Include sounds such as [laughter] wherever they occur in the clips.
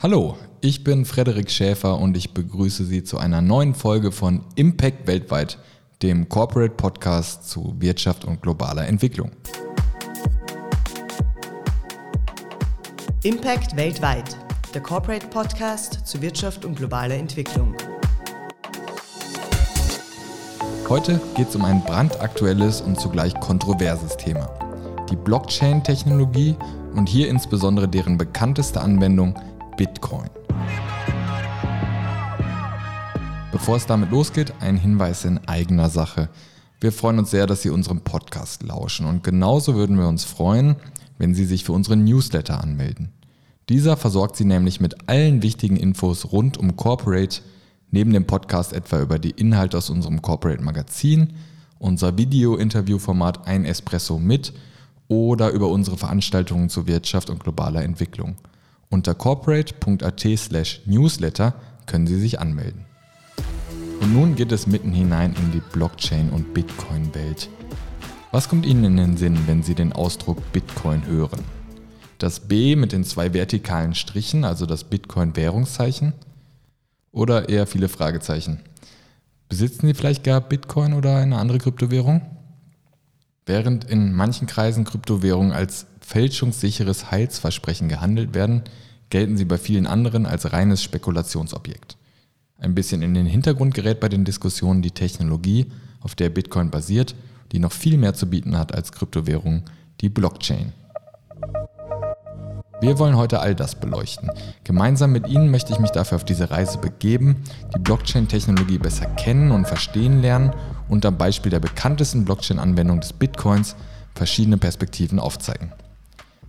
Hallo, ich bin Frederik Schäfer und ich begrüße Sie zu einer neuen Folge von Impact Weltweit, dem Corporate Podcast zu Wirtschaft und globaler Entwicklung. Impact Weltweit, der Corporate Podcast zu Wirtschaft und globaler Entwicklung. Heute geht es um ein brandaktuelles und zugleich kontroverses Thema. Die Blockchain-Technologie und hier insbesondere deren bekannteste Anwendung – Bitcoin. Bevor es damit losgeht, ein Hinweis in eigener Sache. Wir freuen uns sehr, dass Sie unserem Podcast lauschen und genauso würden wir uns freuen, wenn Sie sich für unseren Newsletter anmelden. Dieser versorgt Sie nämlich mit allen wichtigen Infos rund um Corporate, neben dem Podcast etwa über die Inhalte aus unserem Corporate Magazin, unser Video-Interview-Format Ein Espresso mit oder über unsere Veranstaltungen zur Wirtschaft und globaler Entwicklung. Unter corporate.at/newsletter können Sie sich anmelden. Und nun geht es mitten hinein in die Blockchain- und Bitcoin-Welt. Was kommt Ihnen in den Sinn, wenn Sie den Ausdruck Bitcoin hören? Das B mit den zwei vertikalen Strichen, also das Bitcoin-Währungszeichen? Oder eher viele Fragezeichen? Besitzen Sie vielleicht gar Bitcoin oder eine andere Kryptowährung? Während in manchen Kreisen Kryptowährungen als fälschungssicheres Heilsversprechen gehandelt werden, gelten sie bei vielen anderen als reines Spekulationsobjekt. Ein bisschen in den Hintergrund gerät bei den Diskussionen die Technologie, auf der Bitcoin basiert, die noch viel mehr zu bieten hat als Kryptowährung, die Blockchain. Wir wollen heute all das beleuchten. Gemeinsam mit Ihnen möchte ich mich dafür auf diese Reise begeben, die Blockchain-Technologie besser kennen und verstehen lernen und am Beispiel der bekanntesten Blockchain-Anwendung des Bitcoins verschiedene Perspektiven aufzeigen.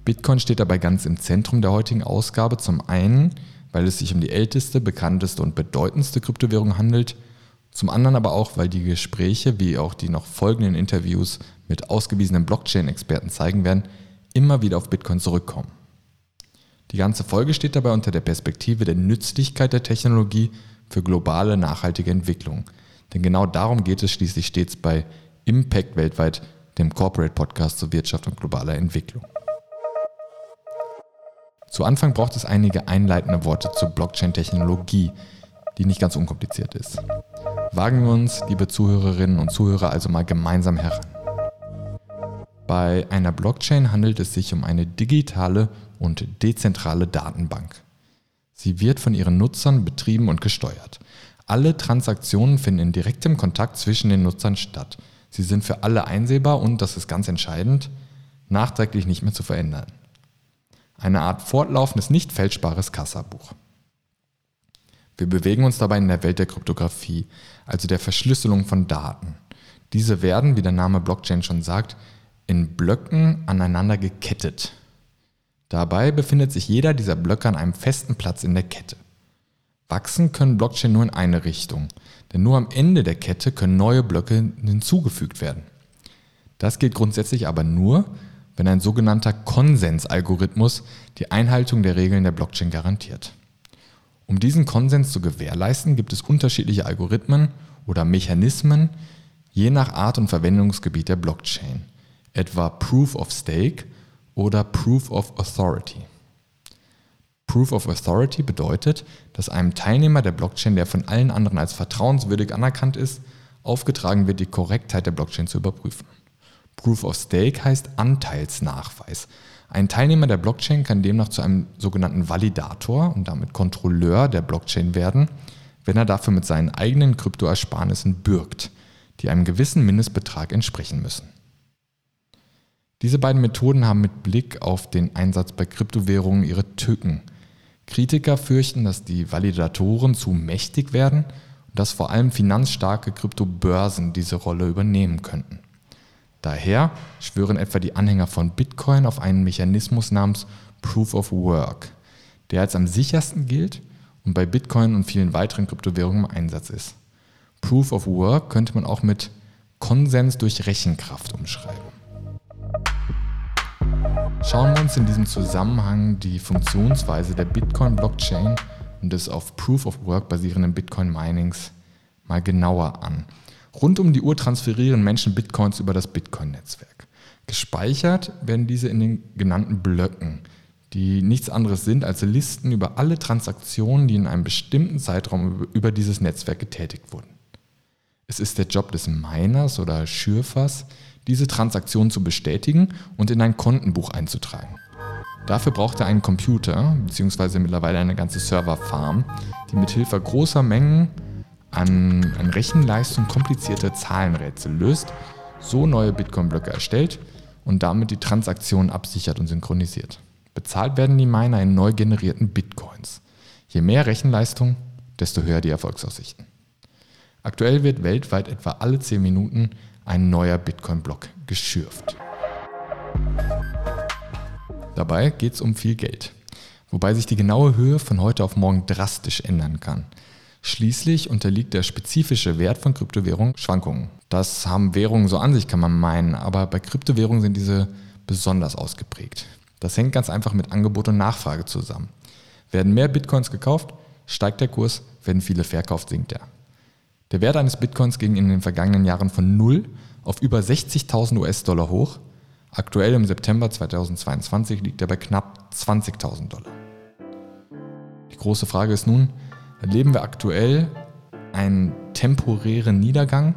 Bitcoin steht dabei ganz im Zentrum der heutigen Ausgabe. Zum einen, weil es sich um die älteste, bekannteste und bedeutendste Kryptowährung handelt. Zum anderen aber auch, weil die Gespräche, wie auch die noch folgenden Interviews mit ausgewiesenen Blockchain-Experten zeigen werden, immer wieder auf Bitcoin zurückkommen. Die ganze Folge steht dabei unter der Perspektive der Nützlichkeit der Technologie für globale nachhaltige Entwicklung. Denn genau darum geht es schließlich stets bei Impact weltweit, dem Corporate Podcast zur Wirtschaft und globaler Entwicklung. Zu Anfang braucht es einige einleitende Worte zur Blockchain-Technologie, die nicht ganz unkompliziert ist. Wagen wir uns, liebe Zuhörerinnen und Zuhörer, also mal gemeinsam heran. Bei einer Blockchain handelt es sich um eine digitale und dezentrale Datenbank. Sie wird von ihren Nutzern betrieben und gesteuert. Alle Transaktionen finden in direktem Kontakt zwischen den Nutzern statt. Sie sind für alle einsehbar und, das ist ganz entscheidend, nachträglich nicht mehr zu verändern eine Art fortlaufendes, nicht fälschbares Kassabuch. Wir bewegen uns dabei in der Welt der Kryptographie, also der Verschlüsselung von Daten. Diese werden, wie der Name Blockchain schon sagt, in Blöcken aneinander gekettet. Dabei befindet sich jeder dieser Blöcke an einem festen Platz in der Kette. Wachsen können Blockchain nur in eine Richtung, denn nur am Ende der Kette können neue Blöcke hinzugefügt werden. Das gilt grundsätzlich aber nur, wenn ein sogenannter Konsensalgorithmus die Einhaltung der Regeln der Blockchain garantiert. Um diesen Konsens zu gewährleisten, gibt es unterschiedliche Algorithmen oder Mechanismen je nach Art und Verwendungsgebiet der Blockchain, etwa Proof of Stake oder Proof of Authority. Proof of Authority bedeutet, dass einem Teilnehmer der Blockchain, der von allen anderen als vertrauenswürdig anerkannt ist, aufgetragen wird, die Korrektheit der Blockchain zu überprüfen. Proof of Stake heißt Anteilsnachweis. Ein Teilnehmer der Blockchain kann demnach zu einem sogenannten Validator und damit Kontrolleur der Blockchain werden, wenn er dafür mit seinen eigenen Kryptoersparnissen bürgt, die einem gewissen Mindestbetrag entsprechen müssen. Diese beiden Methoden haben mit Blick auf den Einsatz bei Kryptowährungen ihre Tücken. Kritiker fürchten, dass die Validatoren zu mächtig werden und dass vor allem finanzstarke Kryptobörsen diese Rolle übernehmen könnten. Daher schwören etwa die Anhänger von Bitcoin auf einen Mechanismus namens Proof of Work, der als am sichersten gilt und bei Bitcoin und vielen weiteren Kryptowährungen im Einsatz ist. Proof of Work könnte man auch mit Konsens durch Rechenkraft umschreiben. Schauen wir uns in diesem Zusammenhang die Funktionsweise der Bitcoin-Blockchain und des auf Proof of Work basierenden Bitcoin-Minings mal genauer an. Rund um die Uhr transferieren Menschen Bitcoins über das Bitcoin-Netzwerk. Gespeichert werden diese in den genannten Blöcken, die nichts anderes sind als Listen über alle Transaktionen, die in einem bestimmten Zeitraum über dieses Netzwerk getätigt wurden. Es ist der Job des Miners oder Schürfers, diese Transaktion zu bestätigen und in ein Kontenbuch einzutragen. Dafür braucht er einen Computer, beziehungsweise mittlerweile eine ganze Serverfarm, die mithilfe großer Mengen an, an Rechenleistung komplizierte Zahlenrätsel löst, so neue Bitcoin-Blöcke erstellt und damit die Transaktionen absichert und synchronisiert. Bezahlt werden die Miner in neu generierten Bitcoins. Je mehr Rechenleistung, desto höher die Erfolgsaussichten. Aktuell wird weltweit etwa alle 10 Minuten ein neuer Bitcoin-Block geschürft. Dabei geht es um viel Geld, wobei sich die genaue Höhe von heute auf morgen drastisch ändern kann. Schließlich unterliegt der spezifische Wert von Kryptowährungen Schwankungen. Das haben Währungen so an sich, kann man meinen, aber bei Kryptowährungen sind diese besonders ausgeprägt. Das hängt ganz einfach mit Angebot und Nachfrage zusammen. Werden mehr Bitcoins gekauft, steigt der Kurs, werden viele verkauft, sinkt er. Der Wert eines Bitcoins ging in den vergangenen Jahren von 0 auf über 60.000 US-Dollar hoch. Aktuell im September 2022 liegt er bei knapp 20.000 Dollar. Die große Frage ist nun, erleben wir aktuell einen temporären Niedergang,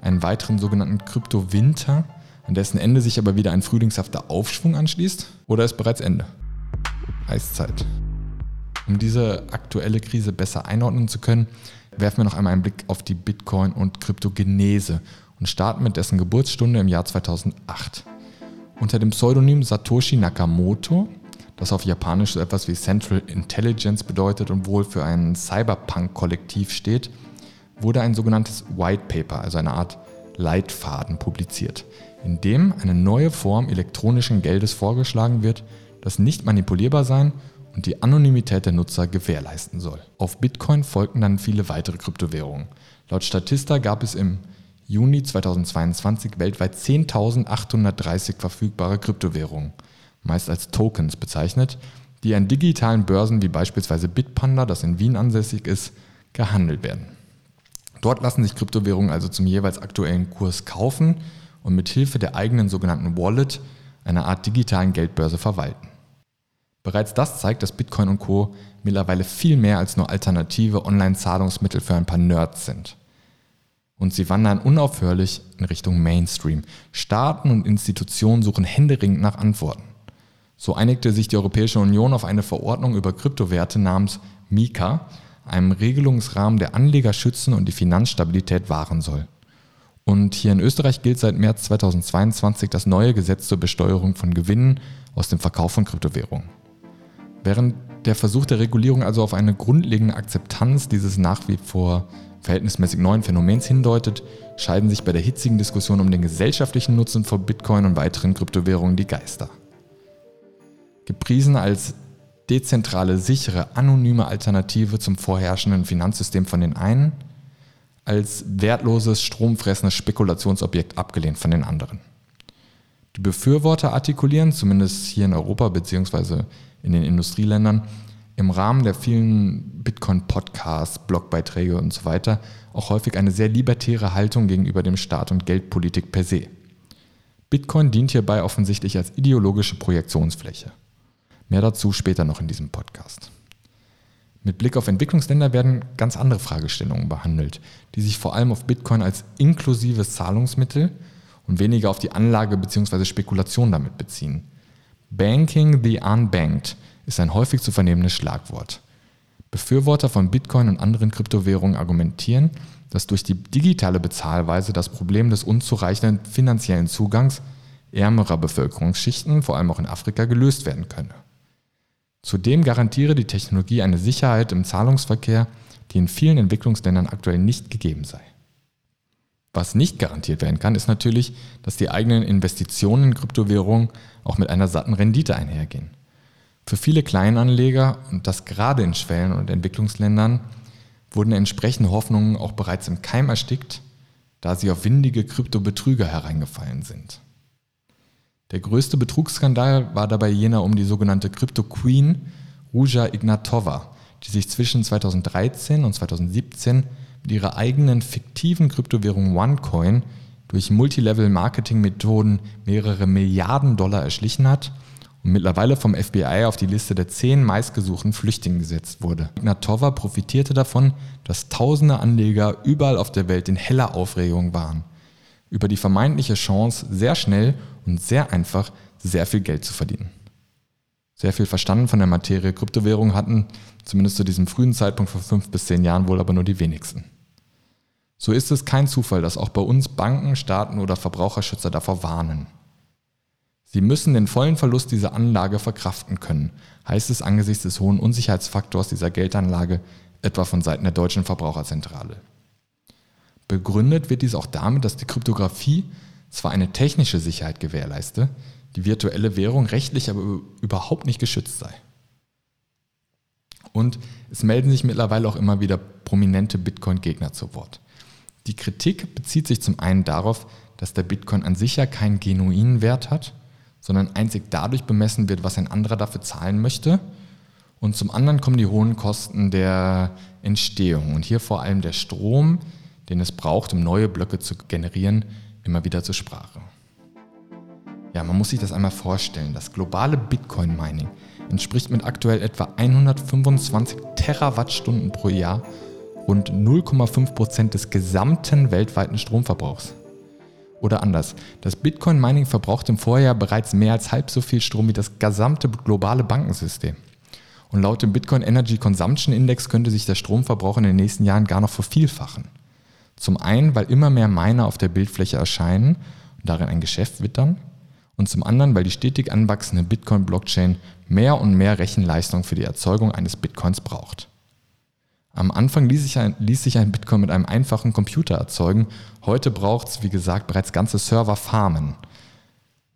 einen weiteren sogenannten Krypto-Winter, an dessen Ende sich aber wieder ein frühlingshafter Aufschwung anschließt? Oder ist bereits Ende? Eiszeit. Um diese aktuelle Krise besser einordnen zu können, werfen wir noch einmal einen Blick auf die Bitcoin- und Kryptogenese und starten mit dessen Geburtsstunde im Jahr 2008. Unter dem Pseudonym Satoshi Nakamoto, das auf Japanisch so etwas wie Central Intelligence bedeutet und wohl für ein Cyberpunk-Kollektiv steht, wurde ein sogenanntes White Paper, also eine Art Leitfaden, publiziert, in dem eine neue Form elektronischen Geldes vorgeschlagen wird, das nicht manipulierbar sein und die Anonymität der Nutzer gewährleisten soll. Auf Bitcoin folgten dann viele weitere Kryptowährungen. Laut Statista gab es im Juni 2022 weltweit 10.830 verfügbare Kryptowährungen, meist als Tokens bezeichnet, die an digitalen Börsen wie beispielsweise Bitpanda, das in Wien ansässig ist, gehandelt werden. Dort lassen sich Kryptowährungen also zum jeweils aktuellen Kurs kaufen und mit Hilfe der eigenen sogenannten Wallet, einer Art digitalen Geldbörse, verwalten. Bereits das zeigt, dass Bitcoin und Co. mittlerweile viel mehr als nur alternative Online-Zahlungsmittel für ein paar Nerds sind. Und sie wandern unaufhörlich in Richtung Mainstream. Staaten und Institutionen suchen händeringend nach Antworten. So einigte sich die Europäische Union auf eine Verordnung über Kryptowerte namens Mika, einem Regelungsrahmen, der Anleger schützen und die Finanzstabilität wahren soll. Und hier in Österreich gilt seit März 2022 das neue Gesetz zur Besteuerung von Gewinnen aus dem Verkauf von Kryptowährungen. Während der Versuch der Regulierung also auf eine grundlegende Akzeptanz dieses nach wie vor verhältnismäßig neuen Phänomens hindeutet, scheiden sich bei der hitzigen Diskussion um den gesellschaftlichen Nutzen von Bitcoin und weiteren Kryptowährungen die Geister. Gepriesen als dezentrale, sichere, anonyme Alternative zum vorherrschenden Finanzsystem von den einen, als wertloses, stromfressendes Spekulationsobjekt abgelehnt von den anderen. Die Befürworter artikulieren, zumindest hier in Europa bzw. in den Industrieländern, im Rahmen der vielen Bitcoin-Podcasts, Blogbeiträge und so weiter auch häufig eine sehr libertäre Haltung gegenüber dem Staat und Geldpolitik per se. Bitcoin dient hierbei offensichtlich als ideologische Projektionsfläche. Mehr dazu später noch in diesem Podcast. Mit Blick auf Entwicklungsländer werden ganz andere Fragestellungen behandelt, die sich vor allem auf Bitcoin als inklusives Zahlungsmittel und weniger auf die Anlage bzw. Spekulation damit beziehen. Banking the Unbanked ist ein häufig zu vernehmendes Schlagwort. Befürworter von Bitcoin und anderen Kryptowährungen argumentieren, dass durch die digitale Bezahlweise das Problem des unzureichenden finanziellen Zugangs ärmerer Bevölkerungsschichten, vor allem auch in Afrika, gelöst werden könne. Zudem garantiere die Technologie eine Sicherheit im Zahlungsverkehr, die in vielen Entwicklungsländern aktuell nicht gegeben sei. Was nicht garantiert werden kann, ist natürlich, dass die eigenen Investitionen in Kryptowährungen auch mit einer satten Rendite einhergehen. Für viele Kleinanleger, und das gerade in Schwellen- und Entwicklungsländern, wurden entsprechende Hoffnungen auch bereits im Keim erstickt, da sie auf windige Kryptobetrüger hereingefallen sind. Der größte Betrugsskandal war dabei jener um die sogenannte Crypto Queen Ruja Ignatova, die sich zwischen 2013 und 2017 mit ihrer eigenen fiktiven Kryptowährung OneCoin durch Multilevel-Marketing-Methoden mehrere Milliarden Dollar erschlichen hat und mittlerweile vom FBI auf die Liste der zehn meistgesuchten Flüchtlingen gesetzt wurde. Ignatova profitierte davon, dass tausende Anleger überall auf der Welt in heller Aufregung waren. Über die vermeintliche Chance, sehr schnell und sehr einfach sehr viel Geld zu verdienen. Sehr viel verstanden von der Materie Kryptowährung hatten, zumindest zu diesem frühen Zeitpunkt vor fünf bis zehn Jahren wohl aber nur die wenigsten. So ist es kein Zufall, dass auch bei uns Banken, Staaten oder Verbraucherschützer davor warnen. Sie müssen den vollen Verlust dieser Anlage verkraften können, heißt es angesichts des hohen Unsicherheitsfaktors dieser Geldanlage, etwa von Seiten der deutschen Verbraucherzentrale. Begründet wird dies auch damit, dass die Kryptographie zwar eine technische Sicherheit gewährleiste, die virtuelle Währung rechtlich aber überhaupt nicht geschützt sei. Und es melden sich mittlerweile auch immer wieder prominente Bitcoin-Gegner zu Wort. Die Kritik bezieht sich zum einen darauf, dass der Bitcoin an sich ja keinen genuinen Wert hat sondern einzig dadurch bemessen wird, was ein anderer dafür zahlen möchte. Und zum anderen kommen die hohen Kosten der Entstehung und hier vor allem der Strom, den es braucht, um neue Blöcke zu generieren, immer wieder zur Sprache. Ja, man muss sich das einmal vorstellen. Das globale Bitcoin-Mining entspricht mit aktuell etwa 125 Terawattstunden pro Jahr rund 0,5 Prozent des gesamten weltweiten Stromverbrauchs. Oder anders, das Bitcoin-Mining verbraucht im Vorjahr bereits mehr als halb so viel Strom wie das gesamte globale Bankensystem. Und laut dem Bitcoin Energy Consumption Index könnte sich der Stromverbrauch in den nächsten Jahren gar noch vervielfachen. Zum einen, weil immer mehr Miner auf der Bildfläche erscheinen und darin ein Geschäft wittern. Und zum anderen, weil die stetig anwachsende Bitcoin-Blockchain mehr und mehr Rechenleistung für die Erzeugung eines Bitcoins braucht. Am Anfang ließ sich, ein, ließ sich ein Bitcoin mit einem einfachen Computer erzeugen. Heute braucht es, wie gesagt, bereits ganze Serverfarmen.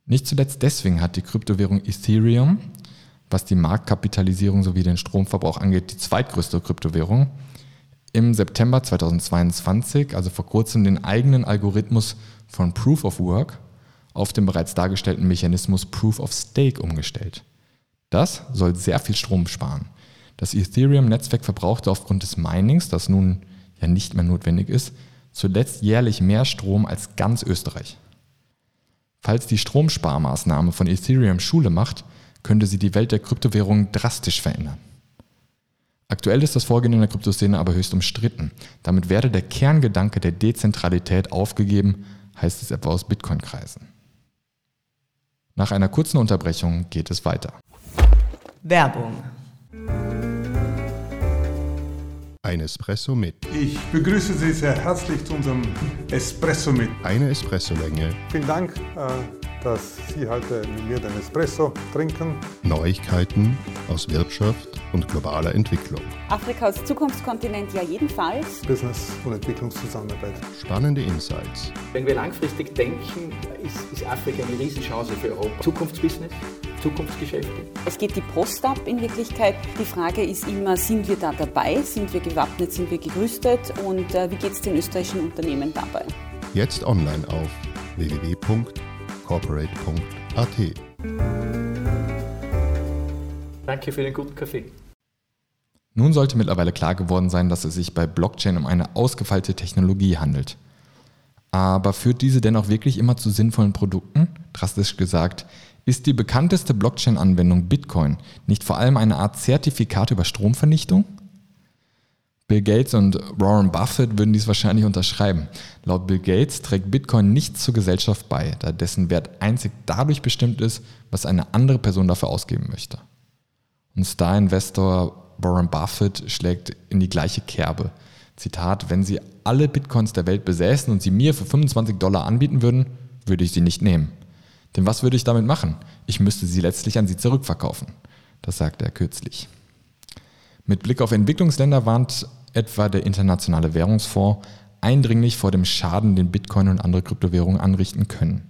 Nicht zuletzt deswegen hat die Kryptowährung Ethereum, was die Marktkapitalisierung sowie den Stromverbrauch angeht, die zweitgrößte Kryptowährung, im September 2022, also vor kurzem, den eigenen Algorithmus von Proof of Work auf den bereits dargestellten Mechanismus Proof of Stake umgestellt. Das soll sehr viel Strom sparen. Das Ethereum-Netzwerk verbrauchte aufgrund des Minings, das nun ja nicht mehr notwendig ist, zuletzt jährlich mehr Strom als ganz Österreich. Falls die Stromsparmaßnahme von Ethereum Schule macht, könnte sie die Welt der Kryptowährungen drastisch verändern. Aktuell ist das Vorgehen in der Kryptoszene aber höchst umstritten. Damit werde der Kerngedanke der Dezentralität aufgegeben, heißt es etwa aus Bitcoin-Kreisen. Nach einer kurzen Unterbrechung geht es weiter. Werbung Ein Espresso mit. Ich begrüße Sie sehr herzlich zu unserem Espresso mit. Eine Espressolänge. Vielen Dank, äh, dass Sie heute mit mir den Espresso trinken. Neuigkeiten aus Wirtschaft und globaler Entwicklung. Afrika als Zukunftskontinent ja jedenfalls. Business- und Entwicklungszusammenarbeit. Spannende Insights. Wenn wir langfristig denken, ist, ist Afrika eine Riesenchance für Europa. Zukunftsbusiness. Zukunftsgeschäfte. Es geht die Post ab in Wirklichkeit. Die Frage ist immer, sind wir da dabei? Sind wir gewappnet? Sind wir gerüstet? Und äh, wie geht es den österreichischen Unternehmen dabei? Jetzt online auf www.corporate.at. Danke für den guten Kaffee. Nun sollte mittlerweile klar geworden sein, dass es sich bei Blockchain um eine ausgefeilte Technologie handelt. Aber führt diese denn auch wirklich immer zu sinnvollen Produkten? Drastisch gesagt, ist die bekannteste Blockchain-Anwendung Bitcoin nicht vor allem eine Art Zertifikat über Stromvernichtung? Bill Gates und Warren Buffett würden dies wahrscheinlich unterschreiben. Laut Bill Gates trägt Bitcoin nichts zur Gesellschaft bei, da dessen Wert einzig dadurch bestimmt ist, was eine andere Person dafür ausgeben möchte. Und Star-Investor Warren Buffett schlägt in die gleiche Kerbe. Zitat, wenn Sie alle Bitcoins der Welt besäßen und sie mir für 25 Dollar anbieten würden, würde ich sie nicht nehmen. Denn was würde ich damit machen? Ich müsste sie letztlich an sie zurückverkaufen. Das sagte er kürzlich. Mit Blick auf Entwicklungsländer warnt etwa der Internationale Währungsfonds eindringlich vor dem Schaden, den Bitcoin und andere Kryptowährungen anrichten können.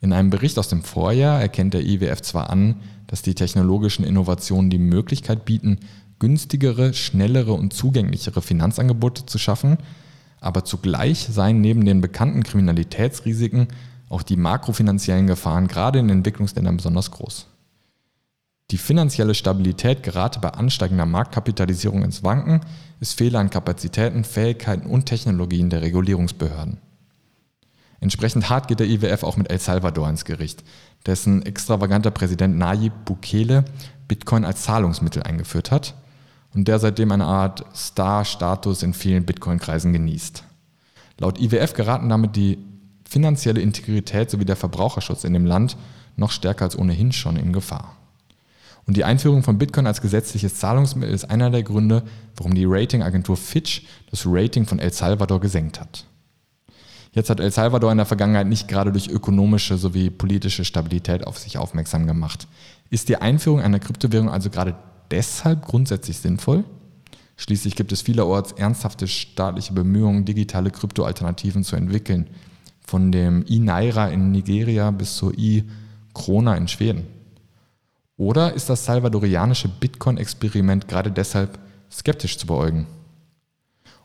In einem Bericht aus dem Vorjahr erkennt der IWF zwar an, dass die technologischen Innovationen die Möglichkeit bieten, günstigere, schnellere und zugänglichere Finanzangebote zu schaffen, aber zugleich seien neben den bekannten Kriminalitätsrisiken auch die makrofinanziellen Gefahren gerade in Entwicklungsländern besonders groß. Die finanzielle Stabilität gerate bei ansteigender Marktkapitalisierung ins Wanken, ist Fehler an Kapazitäten, Fähigkeiten und Technologien der Regulierungsbehörden. Entsprechend hart geht der IWF auch mit El Salvador ins Gericht. dessen extravaganter Präsident Nayib Bukele Bitcoin als Zahlungsmittel eingeführt hat und der seitdem eine Art Star-Status in vielen Bitcoin-Kreisen genießt. Laut IWF geraten damit die finanzielle Integrität sowie der Verbraucherschutz in dem Land noch stärker als ohnehin schon in Gefahr. Und die Einführung von Bitcoin als gesetzliches Zahlungsmittel ist einer der Gründe, warum die Ratingagentur Fitch das Rating von El Salvador gesenkt hat. Jetzt hat El Salvador in der Vergangenheit nicht gerade durch ökonomische sowie politische Stabilität auf sich aufmerksam gemacht. Ist die Einführung einer Kryptowährung also gerade deshalb grundsätzlich sinnvoll? Schließlich gibt es vielerorts ernsthafte staatliche Bemühungen, digitale Kryptoalternativen zu entwickeln, von dem i-Naira in Nigeria bis zur i-Krona in Schweden. Oder ist das salvadorianische Bitcoin-Experiment gerade deshalb skeptisch zu beäugen?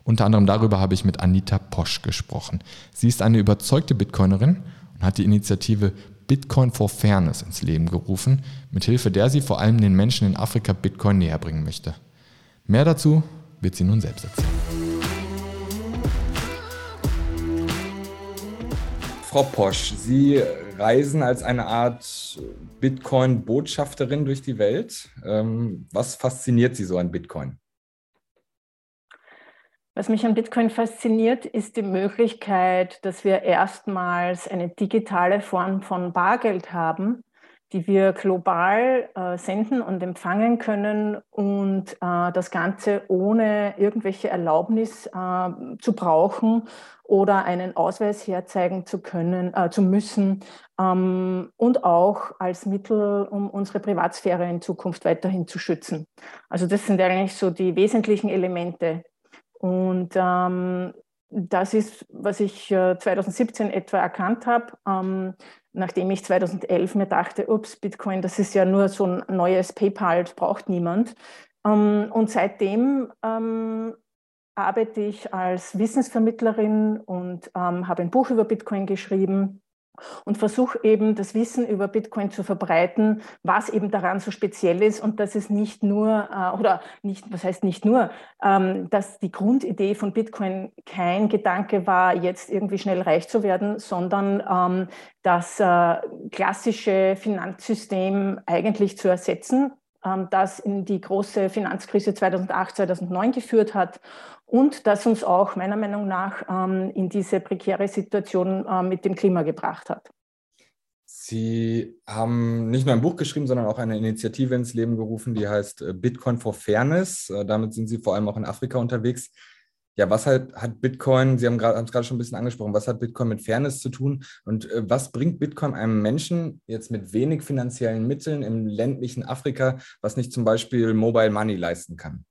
Unter anderem darüber habe ich mit Anita Posch gesprochen. Sie ist eine überzeugte Bitcoinerin und hat die Initiative Bitcoin for Fairness ins Leben gerufen, mithilfe der sie vor allem den Menschen in Afrika Bitcoin näher bringen möchte. Mehr dazu wird sie nun selbst erzählen. Frau Posch, Sie reisen als eine Art Bitcoin-Botschafterin durch die Welt. Ähm, was fasziniert Sie so an Bitcoin? Was mich an Bitcoin fasziniert, ist die Möglichkeit, dass wir erstmals eine digitale Form von Bargeld haben, die wir global äh, senden und empfangen können und äh, das Ganze ohne irgendwelche Erlaubnis äh, zu brauchen oder einen Ausweis herzeigen zu können, äh, zu müssen ähm, und auch als Mittel, um unsere Privatsphäre in Zukunft weiterhin zu schützen. Also das sind eigentlich so die wesentlichen Elemente. Und ähm, das ist, was ich 2017 äh, etwa erkannt habe. Ähm, nachdem ich 2011 mir dachte, ups, Bitcoin, das ist ja nur so ein neues PayPal, das braucht niemand. Ähm, und seitdem ähm, arbeite ich als Wissensvermittlerin und ähm, habe ein Buch über Bitcoin geschrieben und versuche eben das Wissen über Bitcoin zu verbreiten, was eben daran so speziell ist und dass es nicht nur, äh, oder nicht, was heißt nicht nur, ähm, dass die Grundidee von Bitcoin kein Gedanke war, jetzt irgendwie schnell reich zu werden, sondern ähm, das äh, klassische Finanzsystem eigentlich zu ersetzen, ähm, das in die große Finanzkrise 2008, 2009 geführt hat und das uns auch meiner Meinung nach ähm, in diese prekäre Situation äh, mit dem Klima gebracht hat. Sie haben nicht nur ein Buch geschrieben, sondern auch eine Initiative ins Leben gerufen, die heißt äh, Bitcoin for Fairness. Äh, damit sind Sie vor allem auch in Afrika unterwegs. Ja, was halt hat Bitcoin, Sie haben es gerade schon ein bisschen angesprochen, was hat Bitcoin mit Fairness zu tun und was bringt Bitcoin einem Menschen jetzt mit wenig finanziellen Mitteln im ländlichen Afrika, was nicht zum Beispiel Mobile Money leisten kann?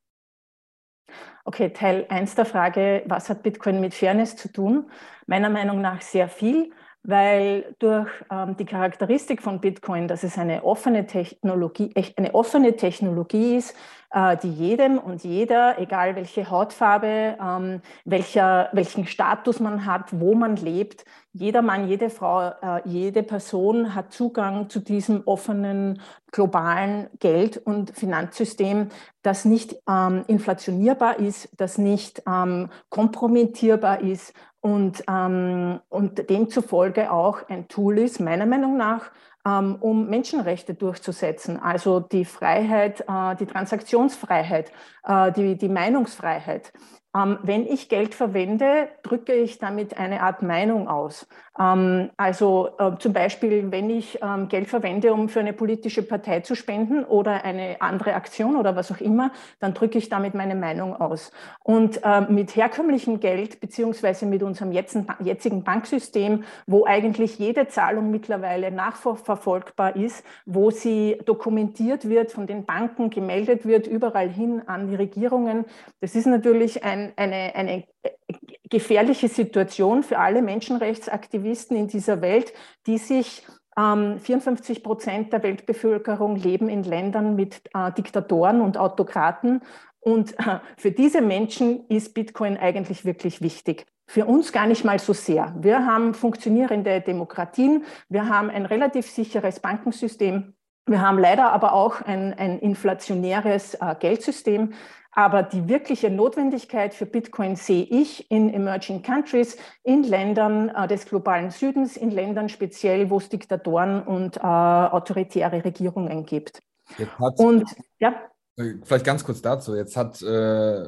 Okay, Teil 1 der Frage, was hat Bitcoin mit Fairness zu tun? Meiner Meinung nach sehr viel, weil durch ähm, die Charakteristik von Bitcoin, dass es eine offene Technologie, eine offene Technologie ist, äh, die jedem und jeder, egal welche Hautfarbe, ähm, welcher, welchen Status man hat, wo man lebt, jeder Mann, jede Frau, äh, jede Person hat Zugang zu diesem offenen globalen Geld- und Finanzsystem, das nicht ähm, inflationierbar ist, das nicht ähm, kompromittierbar ist und, ähm, und demzufolge auch ein Tool ist, meiner Meinung nach, ähm, um Menschenrechte durchzusetzen, also die Freiheit, äh, die Transaktionsfreiheit, äh, die, die Meinungsfreiheit. Ähm, wenn ich Geld verwende, drücke ich damit eine Art Meinung aus. Ähm, also äh, zum Beispiel, wenn ich ähm, Geld verwende, um für eine politische Partei zu spenden oder eine andere Aktion oder was auch immer, dann drücke ich damit meine Meinung aus. Und äh, mit herkömmlichem Geld beziehungsweise mit unserem jetzigen Banksystem, wo eigentlich jede Zahlung mittlerweile nachverfolgbar ist, wo sie dokumentiert wird, von den Banken gemeldet wird, überall hin an die Regierungen, das ist natürlich ein eine, eine gefährliche Situation für alle Menschenrechtsaktivisten in dieser Welt, die sich ähm, 54 Prozent der Weltbevölkerung leben in Ländern mit äh, Diktatoren und Autokraten. Und äh, für diese Menschen ist Bitcoin eigentlich wirklich wichtig. Für uns gar nicht mal so sehr. Wir haben funktionierende Demokratien, wir haben ein relativ sicheres Bankensystem, wir haben leider aber auch ein, ein inflationäres äh, Geldsystem. Aber die wirkliche Notwendigkeit für Bitcoin sehe ich in Emerging Countries, in Ländern äh, des globalen Südens, in Ländern speziell, wo es Diktatoren und äh, autoritäre Regierungen gibt. und ja. Äh, vielleicht ganz kurz dazu. Jetzt hat äh,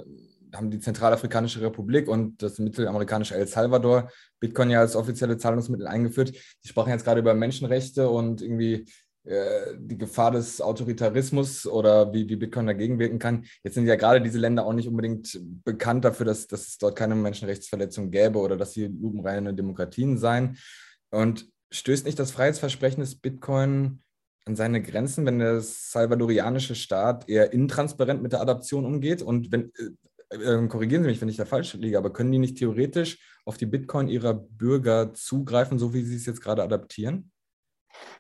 haben die Zentralafrikanische Republik und das mittelamerikanische El Salvador Bitcoin ja als offizielle Zahlungsmittel eingeführt. Sie sprachen jetzt gerade über Menschenrechte und irgendwie die Gefahr des Autoritarismus oder wie, wie Bitcoin dagegen wirken kann. Jetzt sind ja gerade diese Länder auch nicht unbedingt bekannt dafür, dass, dass es dort keine Menschenrechtsverletzungen gäbe oder dass sie lupenreine Demokratien seien. Und stößt nicht das Freiheitsversprechen des Bitcoin an seine Grenzen, wenn der salvadorianische Staat eher intransparent mit der Adaption umgeht und wenn äh, äh, korrigieren Sie mich, wenn ich da falsch liege, aber können die nicht theoretisch auf die Bitcoin ihrer Bürger zugreifen, so wie sie es jetzt gerade adaptieren?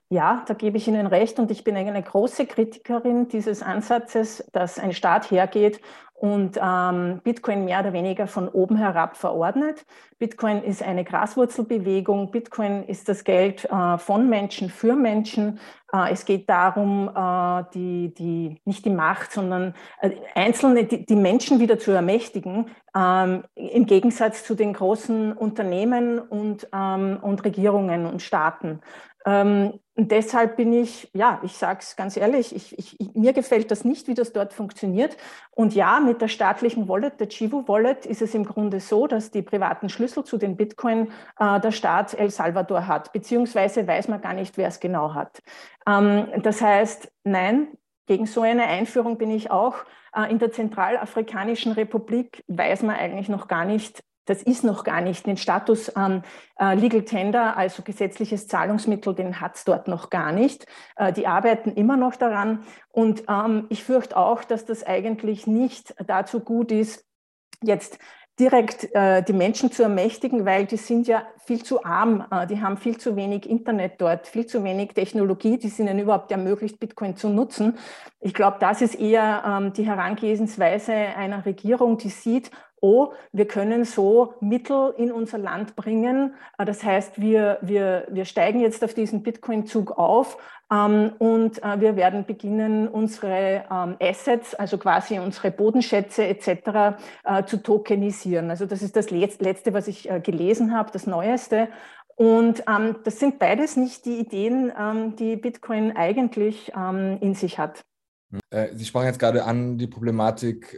Ja, da gebe ich Ihnen recht und ich bin eine große Kritikerin dieses Ansatzes, dass ein Staat hergeht und ähm, Bitcoin mehr oder weniger von oben herab verordnet. Bitcoin ist eine Graswurzelbewegung. Bitcoin ist das Geld äh, von Menschen für Menschen. Äh, es geht darum, äh, die, die, nicht die Macht, sondern äh, Einzelne, die, die, Menschen wieder zu ermächtigen, ähm, im Gegensatz zu den großen Unternehmen und, ähm, und Regierungen und Staaten. Ähm, und deshalb bin ich, ja, ich sage es ganz ehrlich, ich, ich, mir gefällt das nicht, wie das dort funktioniert. Und ja, mit der staatlichen Wallet, der Chivo Wallet, ist es im Grunde so, dass die privaten Schlüssel zu den Bitcoin äh, der Staat El Salvador hat, beziehungsweise weiß man gar nicht, wer es genau hat. Ähm, das heißt, nein, gegen so eine Einführung bin ich auch. Äh, in der Zentralafrikanischen Republik weiß man eigentlich noch gar nicht, das ist noch gar nicht den Status ähm, äh, Legal Tender, also gesetzliches Zahlungsmittel, den hat es dort noch gar nicht. Äh, die arbeiten immer noch daran. Und ähm, ich fürchte auch, dass das eigentlich nicht dazu gut ist, jetzt direkt äh, die Menschen zu ermächtigen, weil die sind ja viel zu arm, äh, die haben viel zu wenig Internet dort, viel zu wenig Technologie, die es ihnen überhaupt ermöglicht, Bitcoin zu nutzen. Ich glaube, das ist eher ähm, die Herangehensweise einer Regierung, die sieht, oh, wir können so Mittel in unser Land bringen. Äh, das heißt, wir, wir, wir steigen jetzt auf diesen Bitcoin-Zug auf und äh, wir werden beginnen, unsere ähm, Assets, also quasi unsere Bodenschätze etc. Äh, zu tokenisieren. Also das ist das Letzte, was ich gelesen habe, das Neueste. Und ähm, das sind beides nicht die Ideen, ähm, die Bitcoin eigentlich ähm, in sich hat. Sie sprachen jetzt gerade an die Problematik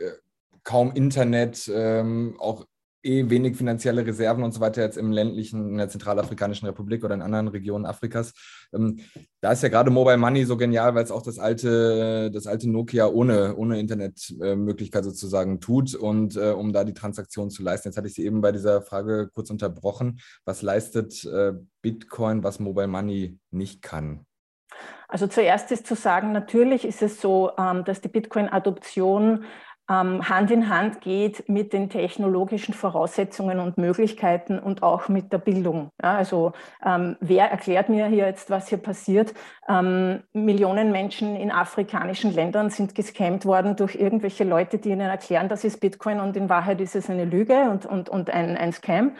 kaum Internet, ähm, auch eh wenig finanzielle Reserven und so weiter jetzt im ländlichen, in der Zentralafrikanischen Republik oder in anderen Regionen Afrikas. Ähm, da ist ja gerade Mobile Money so genial, weil es auch das alte, das alte Nokia ohne, ohne Internetmöglichkeit sozusagen tut und äh, um da die Transaktion zu leisten. Jetzt hatte ich Sie eben bei dieser Frage kurz unterbrochen. Was leistet äh, Bitcoin, was Mobile Money nicht kann? Also zuerst ist zu sagen, natürlich ist es so, ähm, dass die Bitcoin-Adoption Hand in Hand geht mit den technologischen Voraussetzungen und Möglichkeiten und auch mit der Bildung. Ja, also ähm, wer erklärt mir hier jetzt, was hier passiert? Ähm, Millionen Menschen in afrikanischen Ländern sind gescammt worden durch irgendwelche Leute, die ihnen erklären, das ist Bitcoin und in Wahrheit ist es eine Lüge und, und, und ein, ein Scam.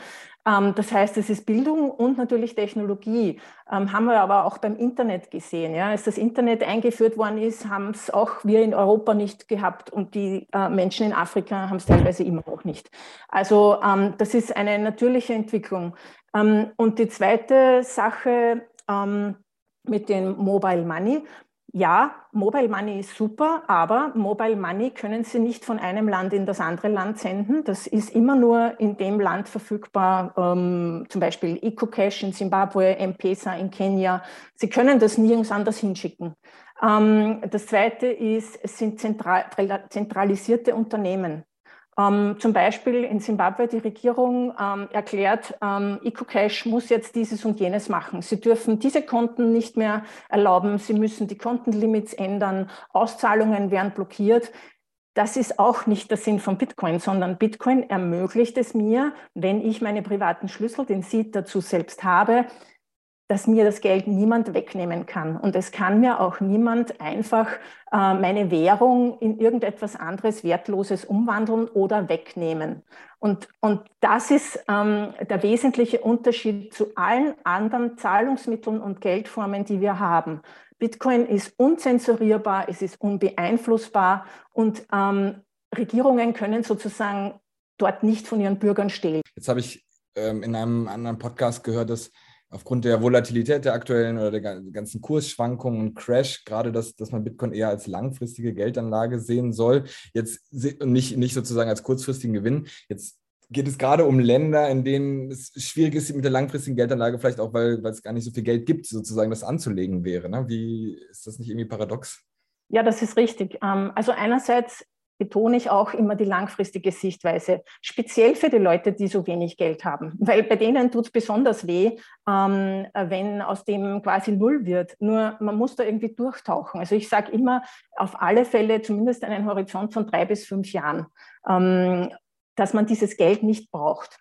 Ähm, das heißt, es ist Bildung und natürlich Technologie. Ähm, haben wir aber auch beim Internet gesehen. Ja. Als das Internet eingeführt worden ist, haben es auch wir in Europa nicht gehabt und die äh, Menschen in Afrika haben es teilweise immer noch nicht. Also ähm, das ist eine natürliche Entwicklung. und die zweite Sache mit dem Mobile Money ja, Mobile Money ist super, aber Mobile Money können Sie nicht von einem Land in das andere Land senden. Das ist immer nur in dem Land verfügbar, ähm, zum Beispiel EcoCash in Zimbabwe, M-Pesa in Kenia. Sie können das nirgends anders hinschicken. Ähm, das Zweite ist, es sind zentral, zentralisierte Unternehmen. Ähm, zum Beispiel in Zimbabwe die Regierung ähm, erklärt, ähm, EcoCash muss jetzt dieses und jenes machen. Sie dürfen diese Konten nicht mehr erlauben. Sie müssen die Kontenlimits ändern. Auszahlungen werden blockiert. Das ist auch nicht der Sinn von Bitcoin, sondern Bitcoin ermöglicht es mir, wenn ich meine privaten Schlüssel, den Seed dazu selbst habe, dass mir das Geld niemand wegnehmen kann. Und es kann mir auch niemand einfach äh, meine Währung in irgendetwas anderes Wertloses umwandeln oder wegnehmen. Und, und das ist ähm, der wesentliche Unterschied zu allen anderen Zahlungsmitteln und Geldformen, die wir haben. Bitcoin ist unzensurierbar, es ist unbeeinflussbar und ähm, Regierungen können sozusagen dort nicht von ihren Bürgern stehlen. Jetzt habe ich ähm, in einem anderen Podcast gehört, dass aufgrund der Volatilität der aktuellen oder der ganzen Kursschwankungen und Crash, gerade dass, dass man Bitcoin eher als langfristige Geldanlage sehen soll, jetzt nicht, nicht sozusagen als kurzfristigen Gewinn. Jetzt geht es gerade um Länder, in denen es schwierig ist mit der langfristigen Geldanlage, vielleicht auch, weil, weil es gar nicht so viel Geld gibt, sozusagen das anzulegen wäre. Ne? Wie ist das nicht irgendwie paradox? Ja, das ist richtig. Ähm, also einerseits betone ich auch immer die langfristige Sichtweise, speziell für die Leute, die so wenig Geld haben, weil bei denen tut es besonders weh, ähm, wenn aus dem quasi null wird. Nur man muss da irgendwie durchtauchen. Also ich sage immer, auf alle Fälle zumindest einen Horizont von drei bis fünf Jahren, ähm, dass man dieses Geld nicht braucht.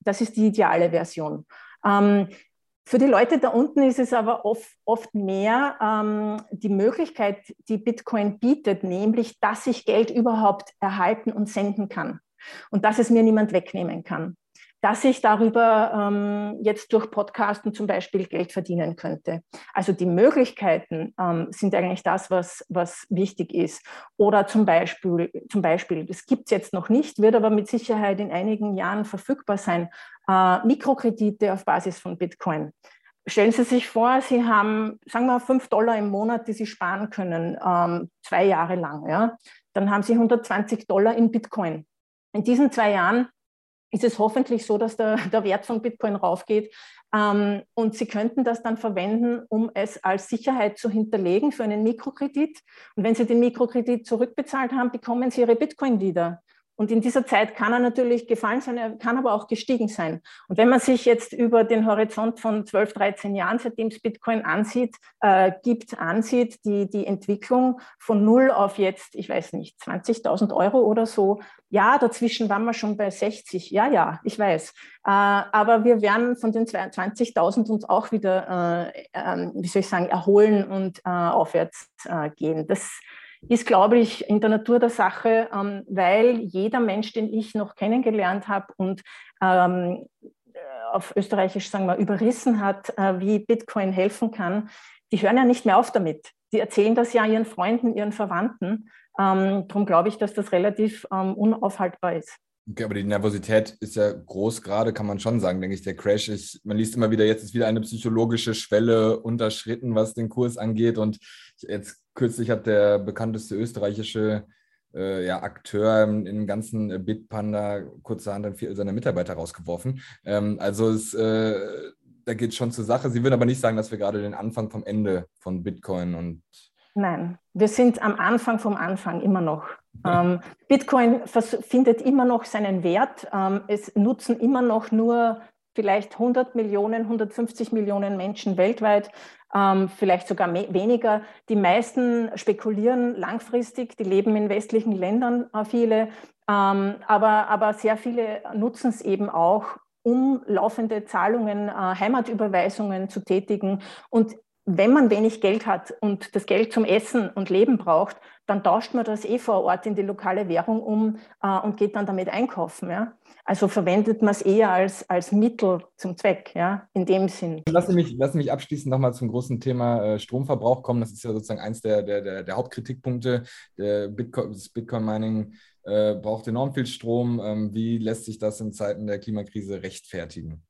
Das ist die ideale Version. Ähm, für die Leute da unten ist es aber oft, oft mehr ähm, die Möglichkeit, die Bitcoin bietet, nämlich, dass ich Geld überhaupt erhalten und senden kann und dass es mir niemand wegnehmen kann dass ich darüber ähm, jetzt durch Podcasten zum Beispiel Geld verdienen könnte. Also die Möglichkeiten ähm, sind eigentlich das, was, was wichtig ist. Oder zum Beispiel, zum Beispiel das gibt es jetzt noch nicht, wird aber mit Sicherheit in einigen Jahren verfügbar sein, äh, Mikrokredite auf Basis von Bitcoin. Stellen Sie sich vor, Sie haben, sagen wir, fünf Dollar im Monat, die Sie sparen können, ähm, zwei Jahre lang. Ja? Dann haben Sie 120 Dollar in Bitcoin. In diesen zwei Jahren ist es hoffentlich so, dass der, der Wert von Bitcoin raufgeht. Ähm, und Sie könnten das dann verwenden, um es als Sicherheit zu hinterlegen für einen Mikrokredit. Und wenn Sie den Mikrokredit zurückbezahlt haben, bekommen Sie Ihre Bitcoin wieder. Und in dieser Zeit kann er natürlich gefallen sein, er kann aber auch gestiegen sein. Und wenn man sich jetzt über den Horizont von 12, 13 Jahren, seitdem es Bitcoin ansieht, äh, gibt, ansieht, die, die Entwicklung von null auf jetzt, ich weiß nicht, 20.000 Euro oder so, ja, dazwischen waren wir schon bei 60. Ja, ja, ich weiß. Äh, aber wir werden von den 20.000 uns auch wieder, äh, äh, wie soll ich sagen, erholen und äh, aufwärts äh, gehen. Das ist, glaube ich, in der Natur der Sache, ähm, weil jeder Mensch, den ich noch kennengelernt habe und ähm, auf Österreichisch sagen wir überrissen hat, äh, wie Bitcoin helfen kann, die hören ja nicht mehr auf damit. Die erzählen das ja ihren Freunden, ihren Verwandten. Ähm, darum glaube ich, dass das relativ ähm, unaufhaltbar ist. Okay, aber die Nervosität ist ja groß gerade, kann man schon sagen, denke ich. Der Crash ist, man liest immer wieder, jetzt ist wieder eine psychologische Schwelle unterschritten, was den Kurs angeht. Und jetzt kürzlich hat der bekannteste österreichische äh, ja, Akteur in dem ganzen Bitpanda kurzerhand dann vier seiner Mitarbeiter rausgeworfen. Ähm, also es, äh, da geht schon zur Sache. Sie würden aber nicht sagen, dass wir gerade den Anfang vom Ende von Bitcoin und Nein, wir sind am Anfang vom Anfang immer noch. Ähm, Bitcoin findet immer noch seinen Wert. Ähm, es nutzen immer noch nur vielleicht 100 Millionen, 150 Millionen Menschen weltweit, ähm, vielleicht sogar weniger. Die meisten spekulieren langfristig, die leben in westlichen Ländern, äh, viele, ähm, aber, aber sehr viele nutzen es eben auch, um laufende Zahlungen, äh, Heimatüberweisungen zu tätigen. Und wenn man wenig Geld hat und das Geld zum Essen und Leben braucht, dann tauscht man das eh vor Ort in die lokale Währung um äh, und geht dann damit einkaufen. Ja? Also verwendet man es eher als, als Mittel zum Zweck, ja, in dem Sinn. Lass mich, lass mich abschließend nochmal zum großen Thema äh, Stromverbrauch kommen. Das ist ja sozusagen eins der, der, der, der Hauptkritikpunkte. Der Bitcoin, das Bitcoin-Mining äh, braucht enorm viel Strom. Ähm, wie lässt sich das in Zeiten der Klimakrise rechtfertigen?